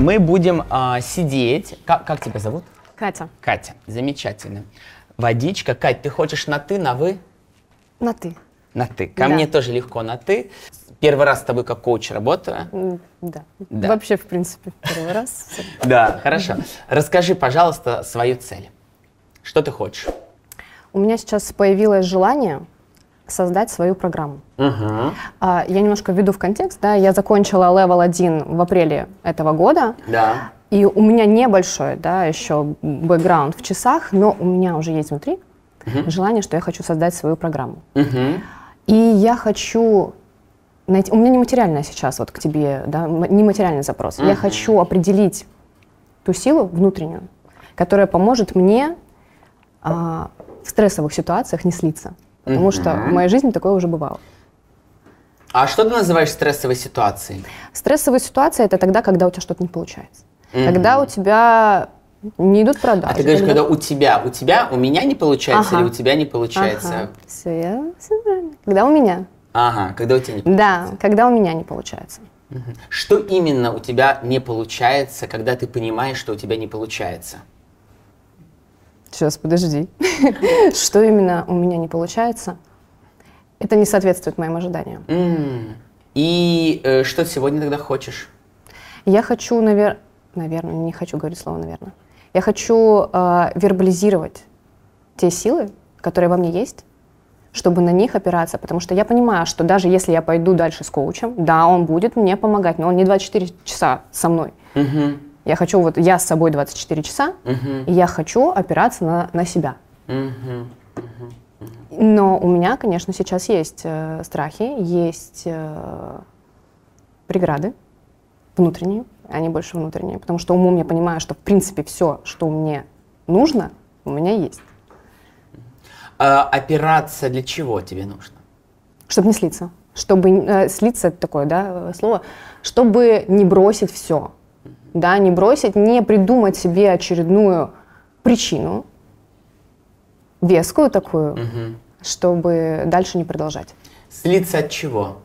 Мы будем а, сидеть. Как, как тебя зовут? Катя, Катя. Замечательно. Водичка. Кать, ты хочешь на ты, на вы? на ты. На ты. Ко Да. мне тоже легко на ты. Первый раз с тобой как коуч работаю. Да. Да. Вообще, в принципе, первый раз. Да, хорошо. Расскажи, пожалуйста, свою цель. Что ты хочешь? У меня сейчас появилось желание создать свою программу. Угу. А, Я немножко введу в контекст. Да, я закончила Level 1 в апреле этого года. Да. И у меня небольшой, да, еще бэкграунд в часах, но у меня уже есть внутри желание, что я хочу создать свою программу. Угу. И я хочу найти... У меня нематериальное сейчас вот к тебе, да, нематериальный запрос. Я Мгм. хочу определить ту силу внутреннюю, которая поможет мне а, в стрессовых ситуациях не слиться. Потому что в моей жизни такое уже бывало. А что ты называешь стрессовой ситуацией? Стрессовая ситуация это тогда, когда у тебя что-то не получается. Мгм. Когда у тебя не идут продажи. А ты говоришь, когда у тебя, у тебя, у меня не получается Ага. или у тебя не получается? Все, я... всё правильно. Когда у меня. Ага, когда у тебя не получается. Да, когда у меня не получается. Что именно у тебя не получается, когда ты понимаешь, что у тебя не получается? Сейчас, подожди. Что именно у меня не получается? Это не соответствует моим ожиданиям. И э, что ты сегодня тогда хочешь? Я хочу, навер... наверное, не хочу говорить слово «наверное». Я хочу э, вербализировать те силы, которые во мне есть, чтобы на них опираться, потому что я понимаю, что даже если я пойду дальше с коучем, да, он будет мне помогать, но он не 24 часа со мной. Мгм. Я хочу, вот я с собой 24 часа, Мгм. и я хочу опираться на, на себя. Мгм. Но у меня, конечно, сейчас есть э, страхи, есть э, преграды внутренние, они больше внутренние, потому что умом я понимаю, что в принципе все, что мне нужно, у меня есть, А опираться для чего тебе нужно? чтобы не слиться, чтобы э, слиться это такое, да, слово, чтобы не бросить все, да, не бросить, не придумать себе очередную причину вескую такую, Мгм. чтобы дальше не продолжать. Слиться от чего?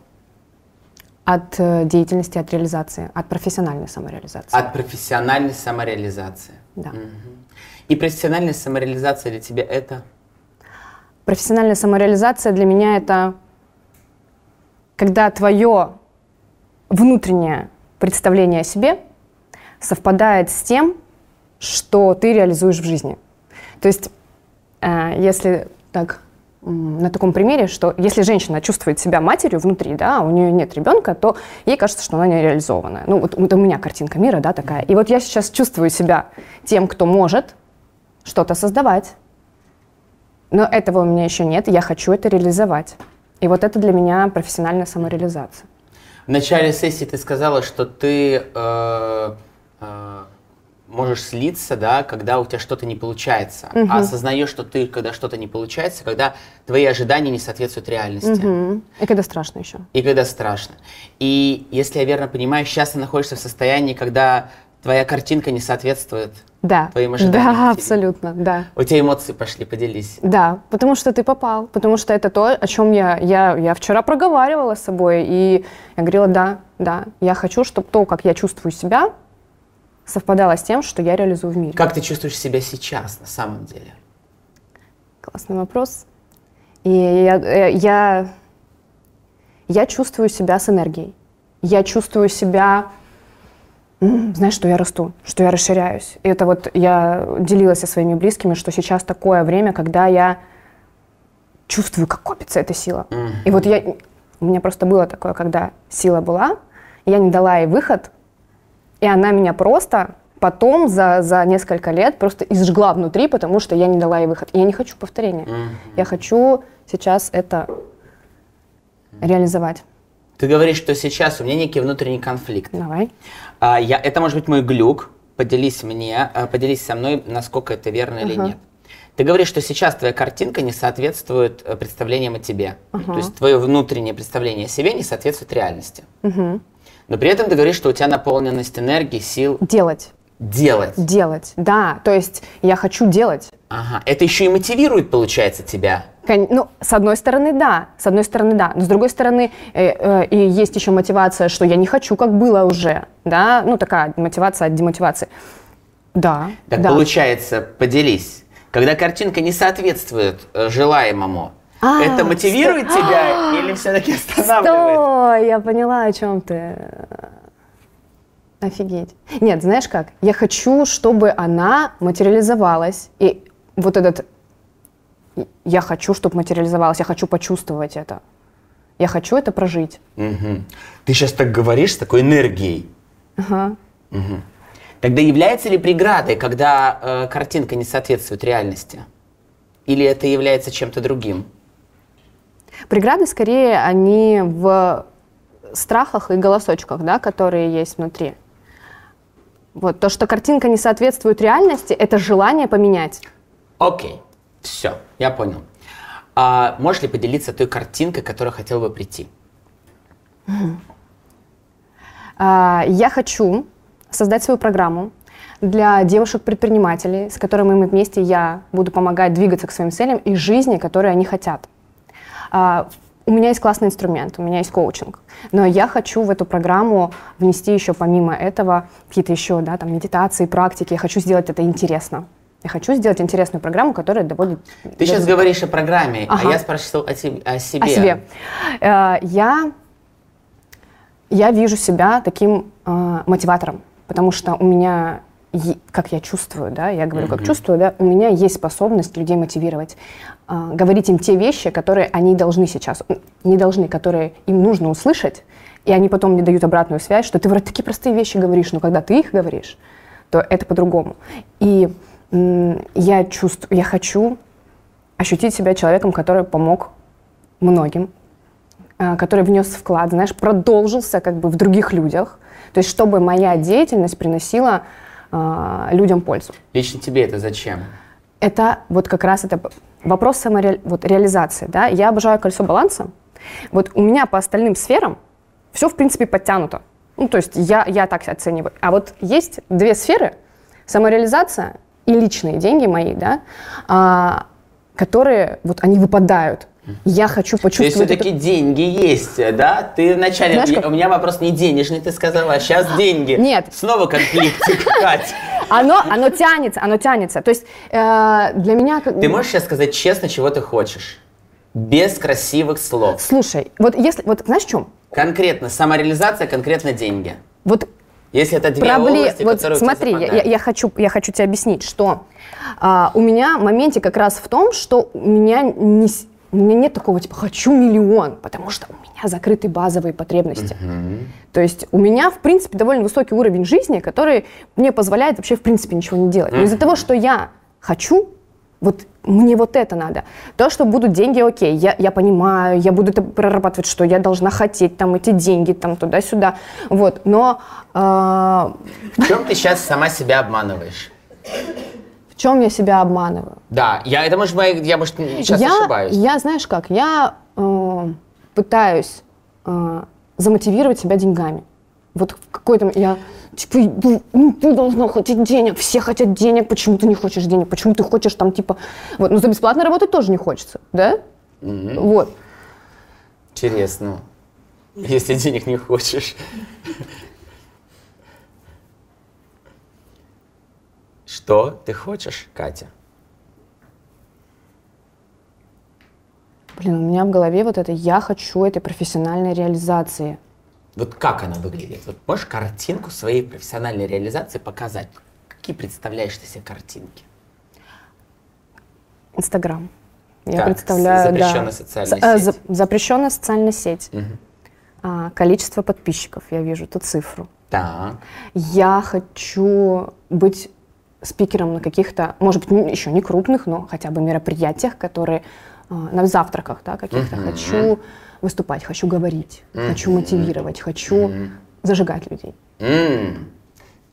От э, деятельности, от реализации, от профессиональной самореализации. От профессиональной самореализации. Да. Мгм. И профессиональная самореализация для тебя это? Профессиональная самореализация для меня это когда твое внутреннее представление о себе совпадает с тем, что ты реализуешь в жизни. То есть, э, если так на таком примере, что если женщина чувствует себя матерью внутри, да, а у нее нет ребенка, то ей кажется, что она нереализованная. Ну, вот, вот у меня картинка мира, да, такая. И вот я сейчас чувствую себя тем, кто может что-то создавать, но этого у меня еще нет, я хочу это реализовать. И вот это для меня профессиональная самореализация. В начале сессии ты сказала, что ты э, можешь слиться, да, когда у тебя что-то не получается. Мгм. А осознаешь, что ты, когда что-то не получается, когда твои ожидания не соответствуют реальности. Мгм. И когда страшно еще. И когда страшно. И если я верно понимаю, сейчас ты находишься в состоянии, когда твоя картинка не соответствует Да. твоим ожиданиям. Да, абсолютно, да. У тебя эмоции пошли, поделись. Да, потому что ты попал, потому что это то, о чем я, я, я вчера проговаривала с собой, и я говорила, да, да, я хочу, чтобы то, как я чувствую себя, совпадало с тем, что я реализую в мире. Как ты чувствуешь себя сейчас на самом деле? Классный вопрос. И я, э, я, я чувствую себя с энергией. Я чувствую себя, знаешь, что я расту, что я расширяюсь. И это вот я делилась со своими близкими, что сейчас такое время, когда я чувствую, как копится эта сила. И вот я, у меня просто было такое, когда сила была, я не дала ей выход, и она меня просто потом за, за несколько лет просто изжгла внутри, потому что я не дала ей выход. И я не хочу повторения. Мгм. Я хочу сейчас это реализовать. Ты говоришь, что сейчас у меня некий внутренний конфликт. Давай. А, я, это может быть мой глюк. Поделись мне, а, поделись со мной, насколько это верно или Ага. нет. Ты говоришь, что сейчас твоя картинка не соответствует э, представлениям о тебе. Ага. То есть твое внутреннее представление о себе не соответствует реальности. Мгм. Но при этом ты говоришь, что у тебя наполненность энергии, сил Делать. делать. Делать. Да, то есть я хочу делать. Ага. Это еще и мотивирует, получается, тебя Ну, с одной стороны, да, с одной стороны, да, но с другой стороны, э, э, и есть еще мотивация, что я не хочу, как было уже, да, ну, такая мотивация от демотивации. Да, Так да. получается, поделись. Когда картинка не соответствует э, желаемому, А, это мотивирует тебя или все-таки останавливает? Стой, я поняла, о чем ты. Офигеть. Нет, знаешь как? Я хочу, чтобы она материализовалась. И вот этот... Я хочу, чтобы материализовалась. Я хочу почувствовать это. Я хочу это прожить. Мгм. Ты сейчас так говоришь с такой энергией. Ага. Тогда является ли преградой, когда э, картинка не соответствует реальности? Или это является чем-то другим? Преграды, скорее, они в страхах и голосочках, да, которые есть внутри. Вот то, что картинка не соответствует реальности, это желание поменять. Окей, все, я понял. А можешь ли поделиться той картинкой, к которой хотел бы прийти? А, Я хочу создать свою программу для девушек-предпринимателей, с которыми мы вместе я буду помогать двигаться к своим целям и жизни, которые они хотят. А, У меня есть классный инструмент, у меня есть коучинг, но я хочу в эту программу внести еще помимо этого какие-то еще да, там, медитации, практики. Я хочу сделать это интересно. Я хочу сделать интересную программу, которая доводит... Ты сейчас говоришь о программе, Ага. а я спрашивал о, тебе- о себе. О себе. Э, Я, я вижу себя таким э, мотиватором, потому что у меня, как я чувствую, да, я говорю, как чувствую, да, у меня есть способность людей мотивировать, э, говорить им те вещи, которые они должны сейчас, не должны, которые им нужно услышать, и они потом мне дают обратную связь, что ты вроде такие простые вещи говоришь, но когда ты их говоришь, то это по-другому. И я чувствую, я хочу ощутить себя человеком, который помог многим, э, который внес вклад, знаешь, продолжился как бы в других людях. То есть, чтобы моя деятельность приносила э, людям пользу. Лично тебе это зачем? Это вот как раз это вопрос самореализации. Вот, реализации, да? Я обожаю кольцо баланса. Вот у меня по остальным сферам все, в принципе, подтянуто. Ну, то есть я, я так оцениваю. А вот есть две сферы, самореализация и личные деньги мои, да, а, которые, вот они выпадают. Я хочу То есть почувствовать... это- все-таки деньги есть, да? Ты вначале, Знаешь, как- у меня вопрос не денежный, ты сказала, а сейчас деньги. Нет. Снова конфликтик, Кать. Оно, оно тянется, оно тянется. То есть э, для меня... Ты можешь сейчас сказать честно, чего ты хочешь? Без красивых слов. Слушай, вот если... Вот знаешь в чем? Конкретно самореализация, конкретно деньги. Вот Если это две Пробле- области, вот которые смотри, я, я- я хочу, я хочу тебе объяснить, что а, у меня моменте как раз в том, что у меня, не, у меня нет такого типа «хочу миллион», потому что у меня закрыты базовые потребности. То есть у меня, в принципе, довольно высокий уровень жизни, который мне позволяет вообще, в принципе, ничего не делать. Но из-за того, что я хочу, вот мне вот это надо. То, что будут деньги, окей, я, я понимаю, я буду это прорабатывать, что я должна хотеть там эти деньги, там туда-сюда, вот. Но э, В чем ты сейчас сама себя обманываешь? В чем я себя обманываю? Да, я, это может, мои- я, может, сейчас я, ошибаюсь. я, знаешь как, я э, пытаюсь э, замотивировать себя деньгами. Вот в какой-то я типа ну, ты должна хотеть денег, все хотят денег, почему ты не хочешь денег, почему ты хочешь там типа вот, ну за бесплатно работать тоже не хочется, да? Вот. Интересно. Если денег не хочешь. Что ты хочешь, Катя? Блин, у меня в голове вот это я хочу этой профессиональной реализации. Вот как она выглядит? Вот можешь картинку своей профессиональной реализации показать? Какие представляешь ты себе картинки? Инстаграм. Я Так, представляю, да. запрещенная социальная С- э, сеть. за- запрещенная социальная сеть. Мгм. А, количество подписчиков, я вижу ту цифру. Так. Я хочу быть спикером на каких-то, может быть, еще не крупных, но хотя бы мероприятиях, которые а, на завтраках, да, каких-то. Мгм. Хочу выступать, хочу говорить, хочу Мгм. мотивировать, хочу зажигать людей. М.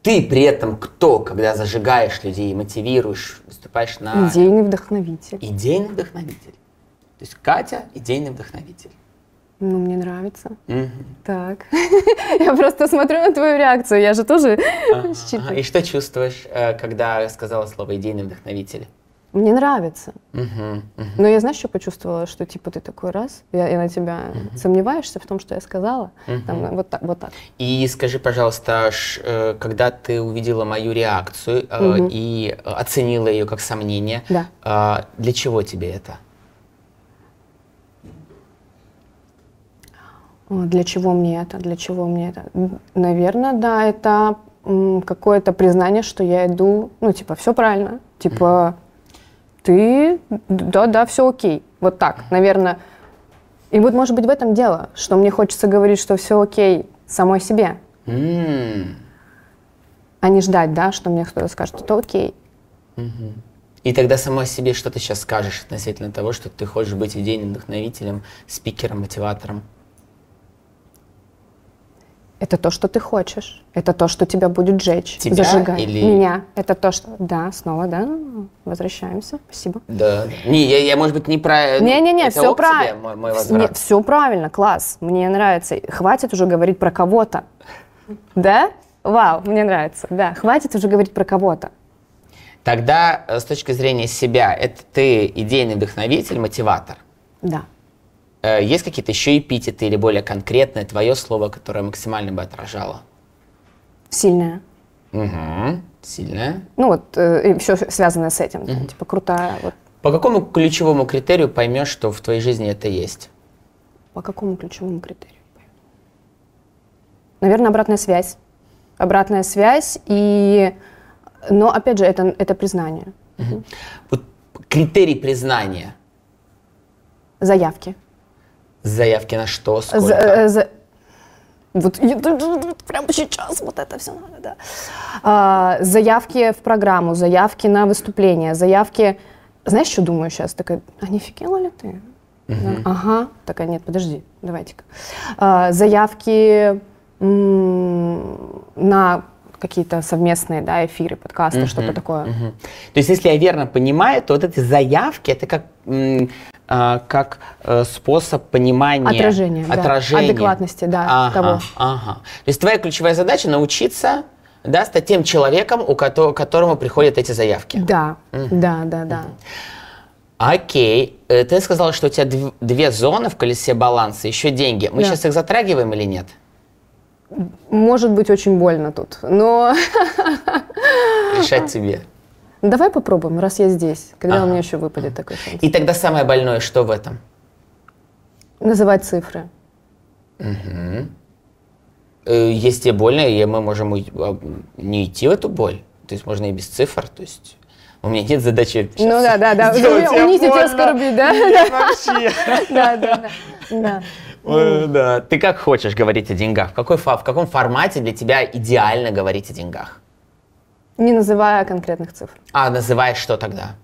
Ты при этом кто, когда зажигаешь людей, мотивируешь, выступаешь на... Идейный вдохновитель. Идейный вдохновитель. То есть Катя – идейный вдохновитель. Ну, мне нравится. Мгм. Так. Я просто смотрю на твою реакцию, я же тоже Ага. считываю. И что чувствуешь, э, когда сказала слово идейный вдохновитель? Мне нравится. Мгм, мгм. Но я, знаешь, что почувствовала? Что типа ты такой раз, я, я на тебя сомневаешься в том, что я сказала. Там, вот, так, вот так. И скажи, пожалуйста, ш- э, когда ты увидела мою реакцию Мгм. и оценила ее как сомнение, Да. для чего тебе это? Для чего мне это? Для чего мне это? Наверное, да, это какое-то признание, что я иду, ну, типа, все правильно. Типа, ты, да, да, все окей. Вот так, наверное. И вот, может быть, в этом дело, что мне хочется говорить, что все окей самой себе, М. а не ждать, да, что мне кто-то скажет, что это окей. И тогда самой себе что ты сейчас скажешь относительно того, что ты хочешь быть идейным вдохновителем, спикером, мотиватором? Это то, что ты хочешь. Это то, что тебя будет жечь, Тебя зажигать. или- Меня. Это то, что... Да, снова, да. Возвращаемся. Спасибо. Да. Не, я, я, может быть, не про... Не-не-не, это все правильно. мой, мой возврат? все правильно, класс. Мне нравится. Хватит уже говорить про кого-то. Да? Вау, мне нравится. Да, хватит уже говорить про кого-то. Тогда, э, с точки зрения себя, это ты идейный вдохновитель, мотиватор. Да. Э, Есть какие-то еще эпитеты или более конкретное твое слово, которое максимально бы отражало? Сильная. Угу. Сильное. Ну вот, все связанное с этим. там, Типа крутая. Вот. По какому ключевому критерию поймешь, что в твоей жизни это есть? По какому ключевому критерию? Наверное, обратная связь. Обратная связь и... Но, опять же, это, это признание. Вот критерий признания. Заявки. Заявки на что, сколько? За- за- Вот прямо сейчас вот это все надо, да. А, заявки в программу, заявки на выступление, заявки... Знаешь, что думаю сейчас? Такая, а не офигела ли ты? Да. Ага. Такая, нет, подожди, давайте-ка. А, заявки на какие-то совместные да, эфиры, подкасты, что-то такое. Мгм. То есть, если я верно понимаю, то вот эти заявки это как, как э, способ понимания Отражения, да. отражения. Адекватности, да, ага, того. Ага. То есть твоя ключевая задача научиться да, стать тем человеком, у кото- которому приходят эти заявки. Да, да, да, да. Окей. Э, Ты сказала, что у тебя дв- две зоны в колесе баланса, еще деньги. Мы Да. сейчас их затрагиваем или нет? Может быть очень больно тут, но Решать тебе. Давай попробуем, раз я здесь, когда Ага. у меня еще выпадет такой шанс. И тогда самое больное, что в этом? Называть цифры. Э, Если тебе больно, и мы можем уй- а, не идти в эту боль. То есть можно и без цифр. То есть у меня нет задачи Ну да, да, да. Унизить и оскорбить, да? Вообще. Да, да, да. Да. Ты как хочешь говорить о деньгах? В, какой, фа- в каком формате для тебя идеально говорить о деньгах? Не называя конкретных цифр. А называешь что тогда?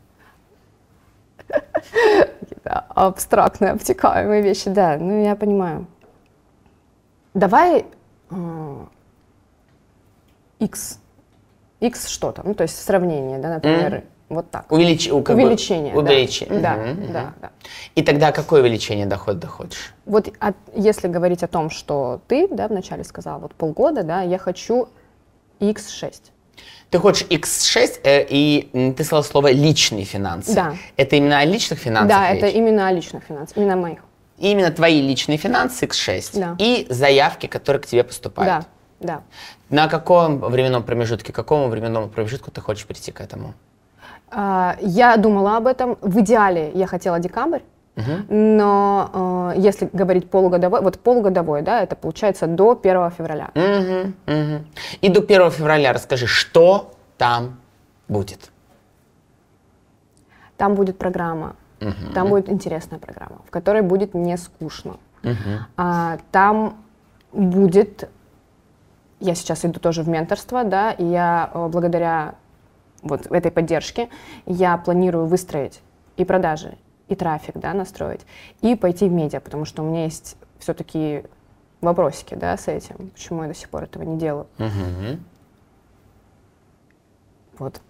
Какие-то абстрактные, обтекаемые вещи, да. Ну, я понимаю. Давай э, X. X что-то. Ну, то есть сравнение, да, например, вот так. Увелич... у- как бы- Увеличение. да. Увеличение. Да, мгм. да, да. И тогда какое увеличение дохода доходишь? Вот от- если говорить о том, что ты, да, вначале сказал, вот полгода, да, я хочу X6. Ты хочешь X6, э, и ты сказал слово личные финансы. Да. Это именно о личных финансах да, речь? это именно о личных финансах, именно моих. Именно твои личные финансы X6 Да. и заявки, которые к тебе поступают. Да, да. На каком временном промежутке, к какому временному промежутку ты хочешь прийти к этому? А, Я думала об этом. В идеале я хотела декабрь, но э, если говорить полугодовой, вот полугодовой, да, это получается до 1 февраля. Мгм, мгм. И до 1 февраля расскажи, что там будет. Там будет программа, там будет интересная программа, в которой будет не скучно. А, там будет, я сейчас иду тоже в менторство, да, и я э, благодаря вот этой поддержке я планирую выстроить и продажи, и трафик, да, настроить, и пойти в медиа, потому что у меня есть все-таки вопросики, да, с этим, почему я до сих пор этого не делаю. Мгм. Вот.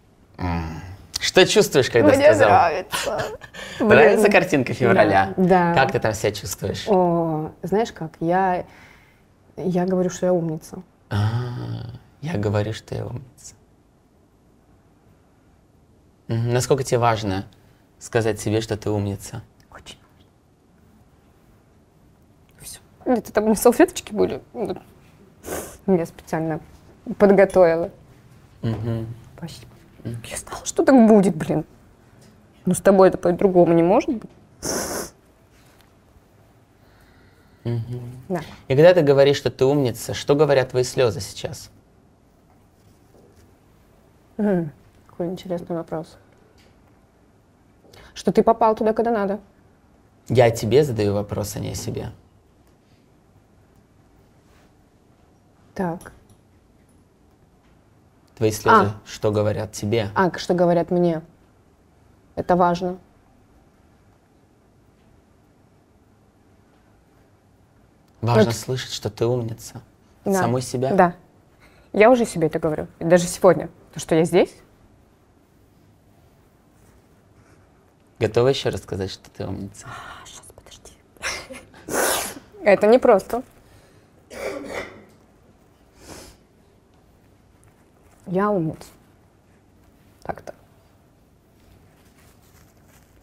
Что чувствуешь, когда Мне сказал? нравится. Нравится картинка февраля? Да. Как ты там себя чувствуешь? О, знаешь как, я, я говорю, что я умница. А, я говорю, что я умница. Насколько тебе важно сказать себе, что ты умница? Очень Все. Где-то там меня салфеточки были. Вот. Я специально подготовила. Мгм. Спасибо. Я знала, что так будет, блин. Ну, с тобой это по-другому не может быть. Да. И когда ты говоришь, что ты умница, что говорят твои слезы сейчас? Какой интересный вопрос. Что ты попал туда, когда надо. Я тебе задаю вопрос, а не себе. Так. Твои слезы, А. что говорят тебе? А, что говорят мне? Это важно. Важно Вот. слышать, что ты умница. Да. Самой себя? Да. Я уже себе это говорю. Даже сегодня. То, что я здесь, Готова еще рассказать, что ты умница? Сейчас, подожди. Это не просто. Я умница. Так-то.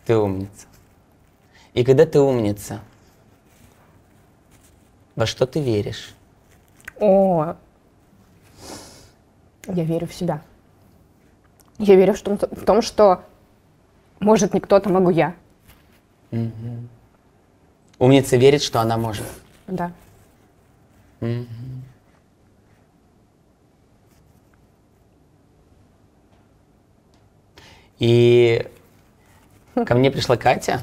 Ты умница. И когда ты умница, во что ты веришь? О, я верю в себя. Я верю в том, в том, что может не кто-то, могу я. Умница верит, что она может. Да. И ко мне пришла Катя,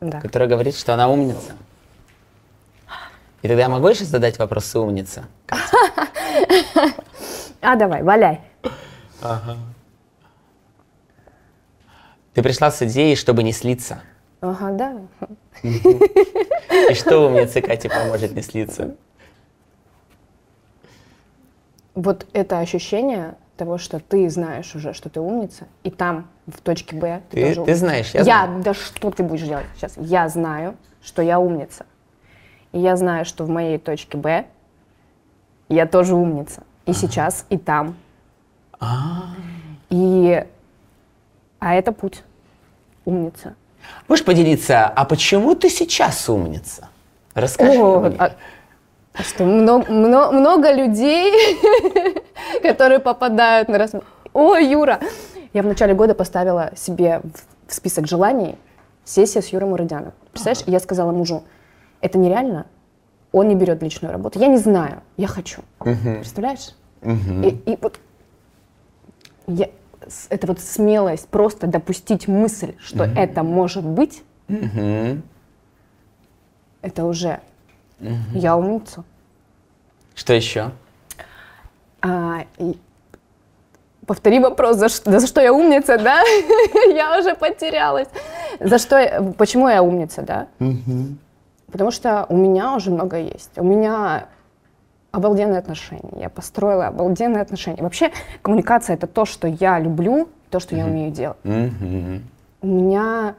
Да. которая говорит, что она умница. И тогда я могу еще задать вопросы умница? А давай, валяй. Ты пришла с идеей, чтобы не слиться. Ага, да. И что умнице Кате поможет не слиться? Вот это ощущение того, что ты знаешь уже, что ты умница, и там, в точке Б, ты, Ты, тоже ты знаешь, я, Я, знаю. да что ты будешь делать сейчас? Я знаю, что я умница. И я знаю, что в моей точке Б я тоже умница. И сейчас, и там. И... А это путь. Умница. Можешь поделиться, а почему ты сейчас умница? Расскажи О, мне. а- а что, много, много, много людей, которые попадают на рассмотр. О, Юра! Я в начале года поставила себе в- список желаний сессия с Юрой Мурадяном. Представляешь, я сказала мужу, это нереально, он не берет личную работу. Я не знаю, я хочу. Представляешь? И, и вот я- это вот смелость просто допустить мысль, что это может быть, Мгм. это уже я умница. Что еще? А, и- Повтори вопрос, за, ш- за что я умница, да? я уже потерялась. За что, почему я умница, да? Потому что у меня уже много есть. У меня обалденные отношения. Я построила обалденные отношения. Вообще коммуникация это то, что я люблю, то, что я умею делать. Мгм. У меня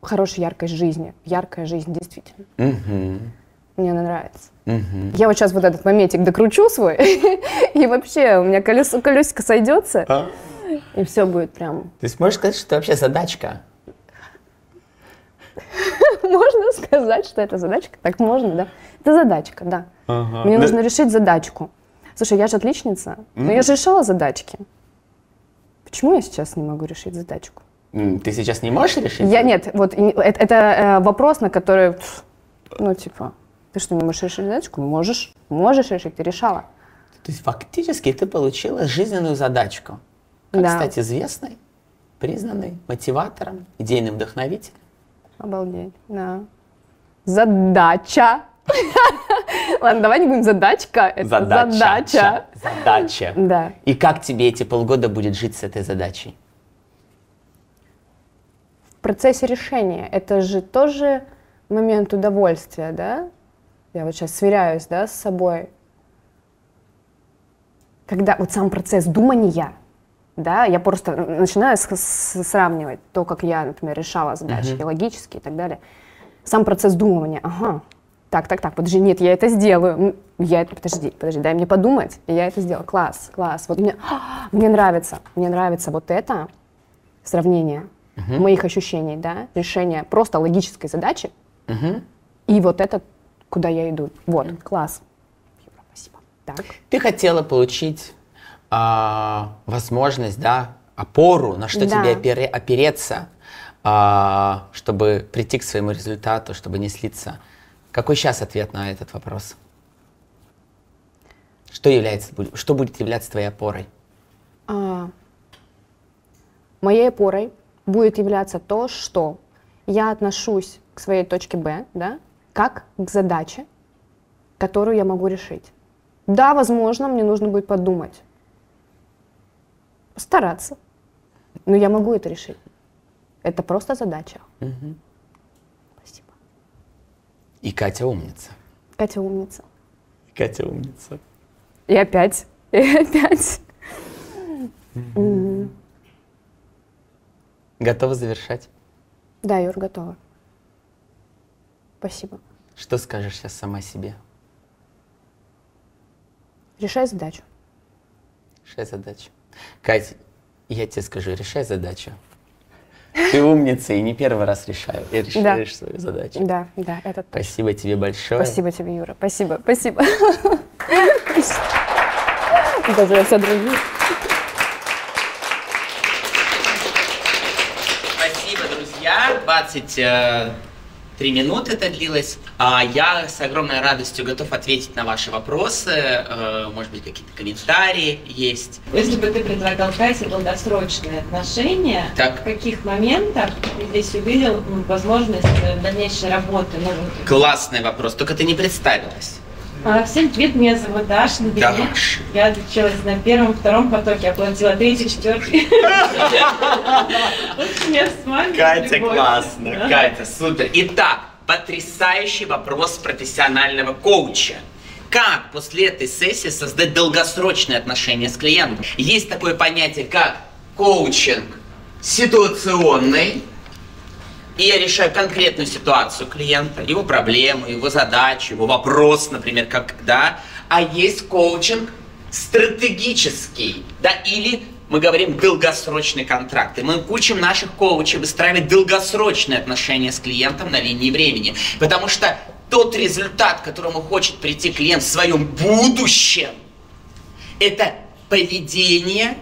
хорошая яркость жизни. Яркая жизнь, действительно. Мгм. Мне она нравится. Мгм. Я вот сейчас вот этот моментик докручу свой, и вообще у меня колесо, колесико сойдется, А? и все будет прям... То есть можешь сказать, что это вообще задачка? Можно сказать, что это задачка? Так можно, да? Это задачка, да. Мне нужно решить задачку. Слушай, я же отличница, но я же решала задачки. Почему я сейчас не могу решить задачку? Ты сейчас не можешь решить? Я нет, вот и- это, это, э, вопрос, на который, ну типа, ты что, не можешь решить задачку? Можешь, можешь решить, ты решала. То есть фактически ты получила жизненную задачку. Как Да. стать известной, признанной, мотиватором, идейным вдохновителем. Обалдеть, да. Задача. Ладно, давай не будем задачка, это задача. Задача. Да. И как тебе эти полгода будет жить с этой задачей? В процессе решения это же тоже момент удовольствия, да? Я вот сейчас сверяюсь, да, с собой. Когда вот сам процесс думания, да, я просто начинаю с- с- сравнивать то, как я, например, решала задачи и логически и так далее. Сам процесс думания, ага, так, так, так, подожди, нет, я это сделаю. Я это, подожди, подожди, дай мне подумать, и я это сделала. Класс, класс. Вот мне, мне нравится, мне нравится вот это, сравнение моих ощущений, да, решение просто логической задачи, и вот это, куда я иду. Вот, класс. Юра, Спасибо. Так. Ты хотела получить а, возможность, да, опору, на что Да. тебе опере- опереться, а, чтобы прийти к своему результату, чтобы не слиться. Какой сейчас ответ на этот вопрос? Что является, что будет являться твоей опорой? А, моей опорой будет являться то, что я отношусь к своей точке Б, да, как к задаче, которую я могу решить. Да, возможно, мне нужно будет подумать, постараться, но я могу это решить. Это просто задача. Спасибо. И Катя умница. Катя умница. Катя умница. И опять, и опять. Готова завершать? Да, Юр, готова. Спасибо. Что скажешь сейчас сама себе? Решай задачу. Решай задачу. Катя, я тебе скажу, решай задачу. Ты умница и не первый раз решаю. И решаешь свою задачу. Да, да, это точно. Спасибо тебе большое. Спасибо тебе, Юра. Спасибо, спасибо. Даже я вся дрожу. Спасибо, друзья. 23 минуты это длилось. А Я с огромной радостью готов ответить на ваши вопросы. Э, Может быть, какие-то комментарии есть. Если бы ты предлагал Кате долгосрочные отношения, Так. в каких моментах ты здесь увидел возможность э, дальнейшей работы? Ну. Классный вопрос, только ты не представилась. А, Всем привет, меня зовут Даша Набери. Я отучилась на первом, втором потоке, оплатила третий, четвертый. Катя, классно. Катя, супер. Итак, потрясающий вопрос профессионального коуча. Как после этой сессии создать долгосрочные отношения с клиентом? Есть такое понятие, как коучинг ситуационный, и я решаю конкретную ситуацию клиента, его проблему, его задачу, его вопрос, например, как, да, а есть коучинг стратегический, да, или мы говорим долгосрочный контракт. И мы учим наших коучей выстраивать долгосрочные отношения с клиентом на линии времени. Потому что тот результат, к которому хочет прийти клиент в своем будущем, это поведение,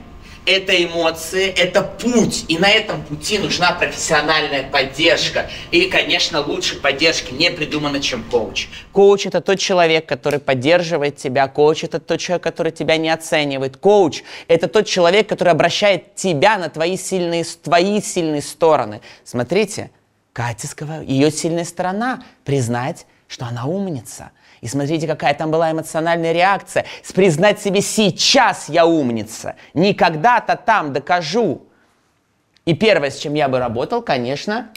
это эмоции, это путь. И на этом пути нужна профессиональная поддержка. И, конечно, лучше поддержки не придумано, чем коуч. Коуч – это тот человек, который поддерживает тебя. Коуч – это тот человек, который тебя не оценивает. Коуч – это тот человек, который обращает тебя на твои сильные, твои сильные стороны. Смотрите, Катя сказала, ее сильная сторона – признать, что она умница. И смотрите, какая там была эмоциональная реакция. С признать себе сейчас я умница, не когда-то там докажу. И первое, с чем я бы работал, конечно,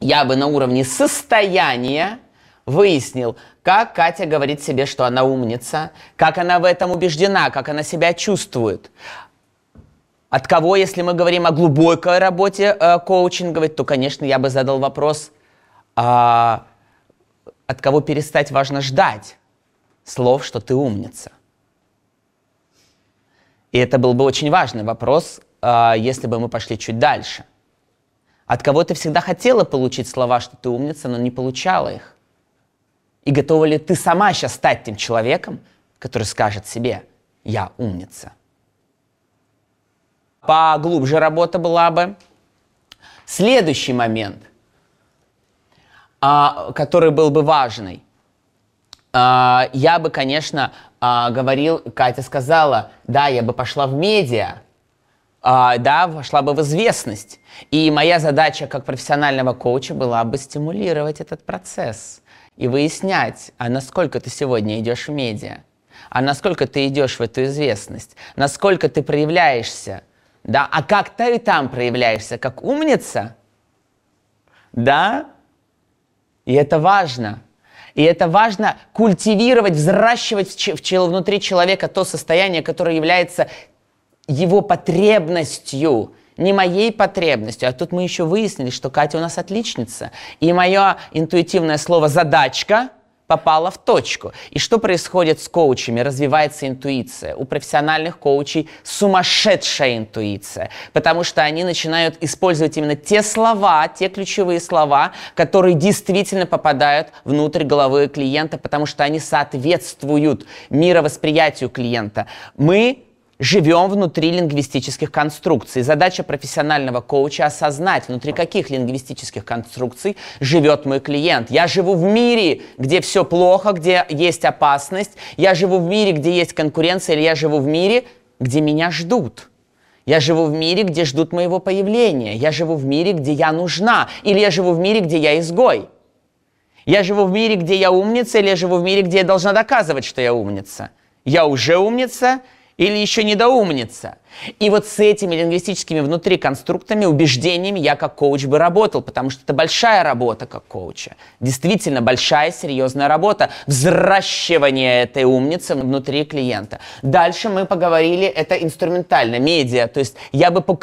я бы на уровне состояния выяснил, как Катя говорит себе, что она умница, как она в этом убеждена, как она себя чувствует. От кого, если мы говорим о глубокой работе э, коучинговой, то, конечно, я бы задал вопрос, а, от кого перестать важно ждать слов, что ты умница. И это был бы очень важный вопрос, а, если бы мы пошли чуть дальше. От кого ты всегда хотела получить слова, что ты умница, но не получала их? И готова ли ты сама сейчас стать тем человеком, который скажет себе «я умница»? Поглубже работа была бы. Следующий момент, а, который был бы важный. А, я бы, конечно, а, говорил, Катя сказала, да, я бы пошла в медиа, а, да, вошла бы в известность. И моя задача как профессионального коуча была бы стимулировать этот процесс и выяснять, а насколько ты сегодня идешь в медиа, а насколько ты идешь в эту известность, насколько ты проявляешься, да, а как ты там проявляешься, как умница, да, и это важно. И это важно культивировать, взращивать внутри человека то состояние, которое является его потребностью, не моей потребностью. А тут мы еще выяснили, что Катя у нас отличница. И мое интуитивное слово «задачка» попала в точку. И что происходит с коучами? Развивается интуиция. У профессиональных коучей сумасшедшая интуиция, потому что они начинают использовать именно те слова, те ключевые слова, которые действительно попадают внутрь головы клиента, потому что они соответствуют мировосприятию клиента. Мы живем внутри лингвистических конструкций. Задача профессионального коуча осознать, внутри каких лингвистических конструкций живет мой клиент. Я живу в мире, где все плохо, где есть опасность. Я живу в мире, где есть конкуренция, или я живу в мире, где меня ждут. Я живу в мире, где ждут моего появления. Я живу в мире, где я нужна. Или я живу в мире, где я изгой. Я живу в мире, где я умница, или я живу в мире, где я должна доказывать, что я умница. Я уже умница, или еще недоумница. И вот с этими лингвистическими внутри конструктами, убеждениями я как коуч бы работал, потому что это большая работа как коуча. Действительно большая, серьезная работа. Взращивание этой умницы внутри клиента. Дальше мы поговорили, это инструментально, медиа. То есть я бы по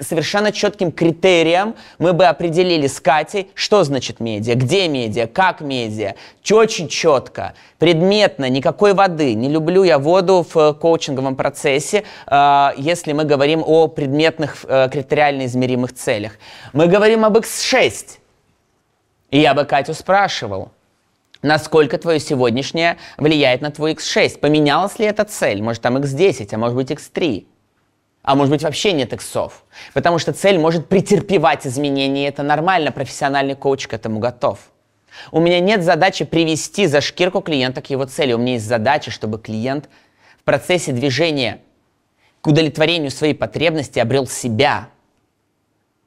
совершенно четким критериям мы бы определили с Катей, что значит медиа, где медиа, как медиа. Очень четко, предметно, никакой воды. Не люблю я воду в коучинговом процессе, э, если мы говорим о предметных э, критериально измеримых целях. Мы говорим об X6. И я бы Катю спрашивал, насколько твое сегодняшнее влияет на твой X6. Поменялась ли эта цель? Может, там X10, а может быть X3? А может быть вообще нет иксов. Потому что цель может претерпевать изменения, и это нормально, профессиональный коуч к этому готов. У меня нет задачи привести за шкирку клиента к его цели. У меня есть задача, чтобы клиент в процессе движения к удовлетворению своей потребности обрел себя,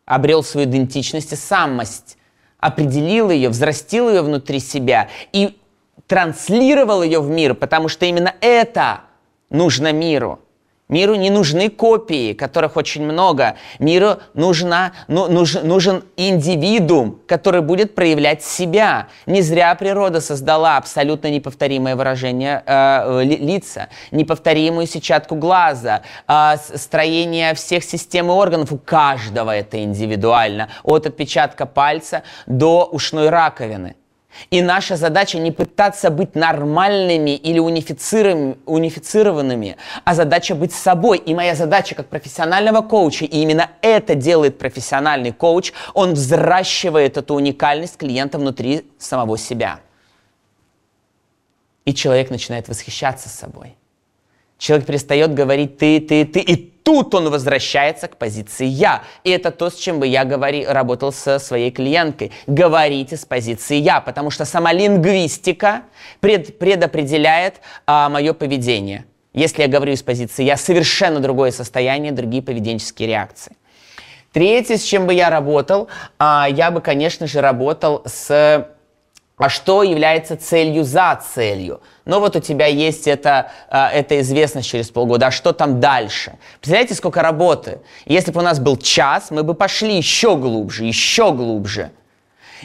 обрел свою идентичность и самость, определил ее, взрастил ее внутри себя и транслировал ее в мир, потому что именно это нужно миру – Миру не нужны копии, которых очень много. Миру нужна, ну, нуж, нужен индивидуум, который будет проявлять себя. Не зря природа создала абсолютно неповторимое выражение э, лица, неповторимую сетчатку глаза, э, строение всех систем и органов. У каждого это индивидуально. От отпечатка пальца до ушной раковины. И наша задача не пытаться быть нормальными или унифицированными, а задача быть собой. И моя задача как профессионального коуча, и именно это делает профессиональный коуч, он взращивает эту уникальность клиента внутри самого себя. И человек начинает восхищаться собой. Человек перестает говорить «ты, ты, ты», и тут он возвращается к позиции «я». И это то, с чем бы я говори, работал со своей клиенткой. Говорите с позиции «я», потому что сама лингвистика пред, предопределяет а, мое поведение. Если я говорю из позиции «я», совершенно другое состояние, другие поведенческие реакции. Третье, с чем бы я работал, а, я бы, конечно же, работал с а что является целью за целью. Но вот у тебя есть это, а, эта известность через полгода, а что там дальше? Представляете, сколько работы? Если бы у нас был час, мы бы пошли еще глубже, еще глубже.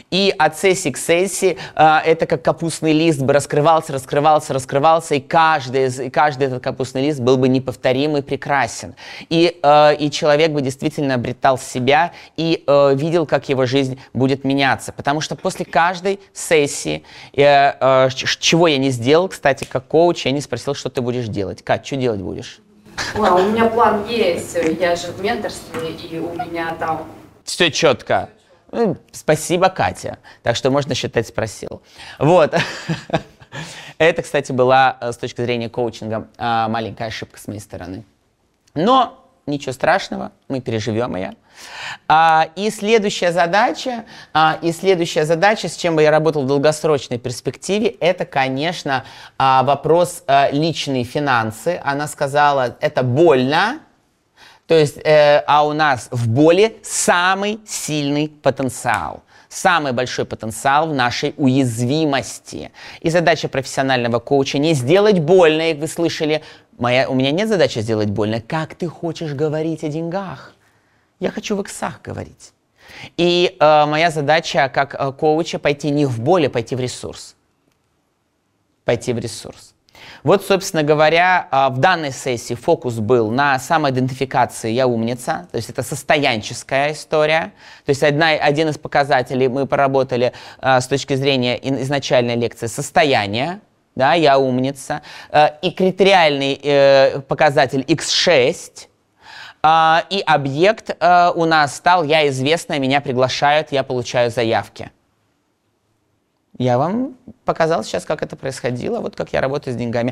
И от сессии к сессии э, это как капустный лист бы раскрывался, раскрывался, раскрывался, и каждый, и каждый этот капустный лист был бы неповторим и прекрасен. И, э, и человек бы действительно обретал себя и э, видел, как его жизнь будет меняться. Потому что после каждой сессии, э, э, чего я не сделал, кстати, как коуч, я не спросил, что ты будешь делать. Кать, что делать будешь? Wow, у меня план есть, я же в менторстве, и у меня там... Все четко. Ну, спасибо, Катя. Так что можно считать, спросил. Вот. Это, кстати, была э, с точки зрения коучинга а, маленькая ошибка с моей стороны. Но ничего страшного, мы переживем ее. А, и следующая задача, а, и следующая задача, с чем бы я работал в долгосрочной перспективе, это, конечно, вопрос личные финансы. Она сказала, это больно, то есть, э, а у нас в боли самый сильный потенциал самый большой потенциал в нашей уязвимости. И задача профессионального коуча не сделать больно, и вы слышали, моя, у меня нет задачи сделать больно. Как ты хочешь говорить о деньгах? Я хочу в иксах говорить. И э, моя задача как э, коуча пойти не в боли, пойти в ресурс. Пойти в ресурс. Вот, собственно говоря, а, в данной сессии фокус был на самоидентификации «я умница», то есть это состоянческая история. То есть одна, один из показателей мы поработали а, с точки зрения изначальной лекции «состояние», да, «я умница», а, и критериальный э, показатель X6, и объект у нас стал «я известная, меня приглашают, я получаю заявки». Я вам показал сейчас, как это происходило, вот как я работаю с деньгами.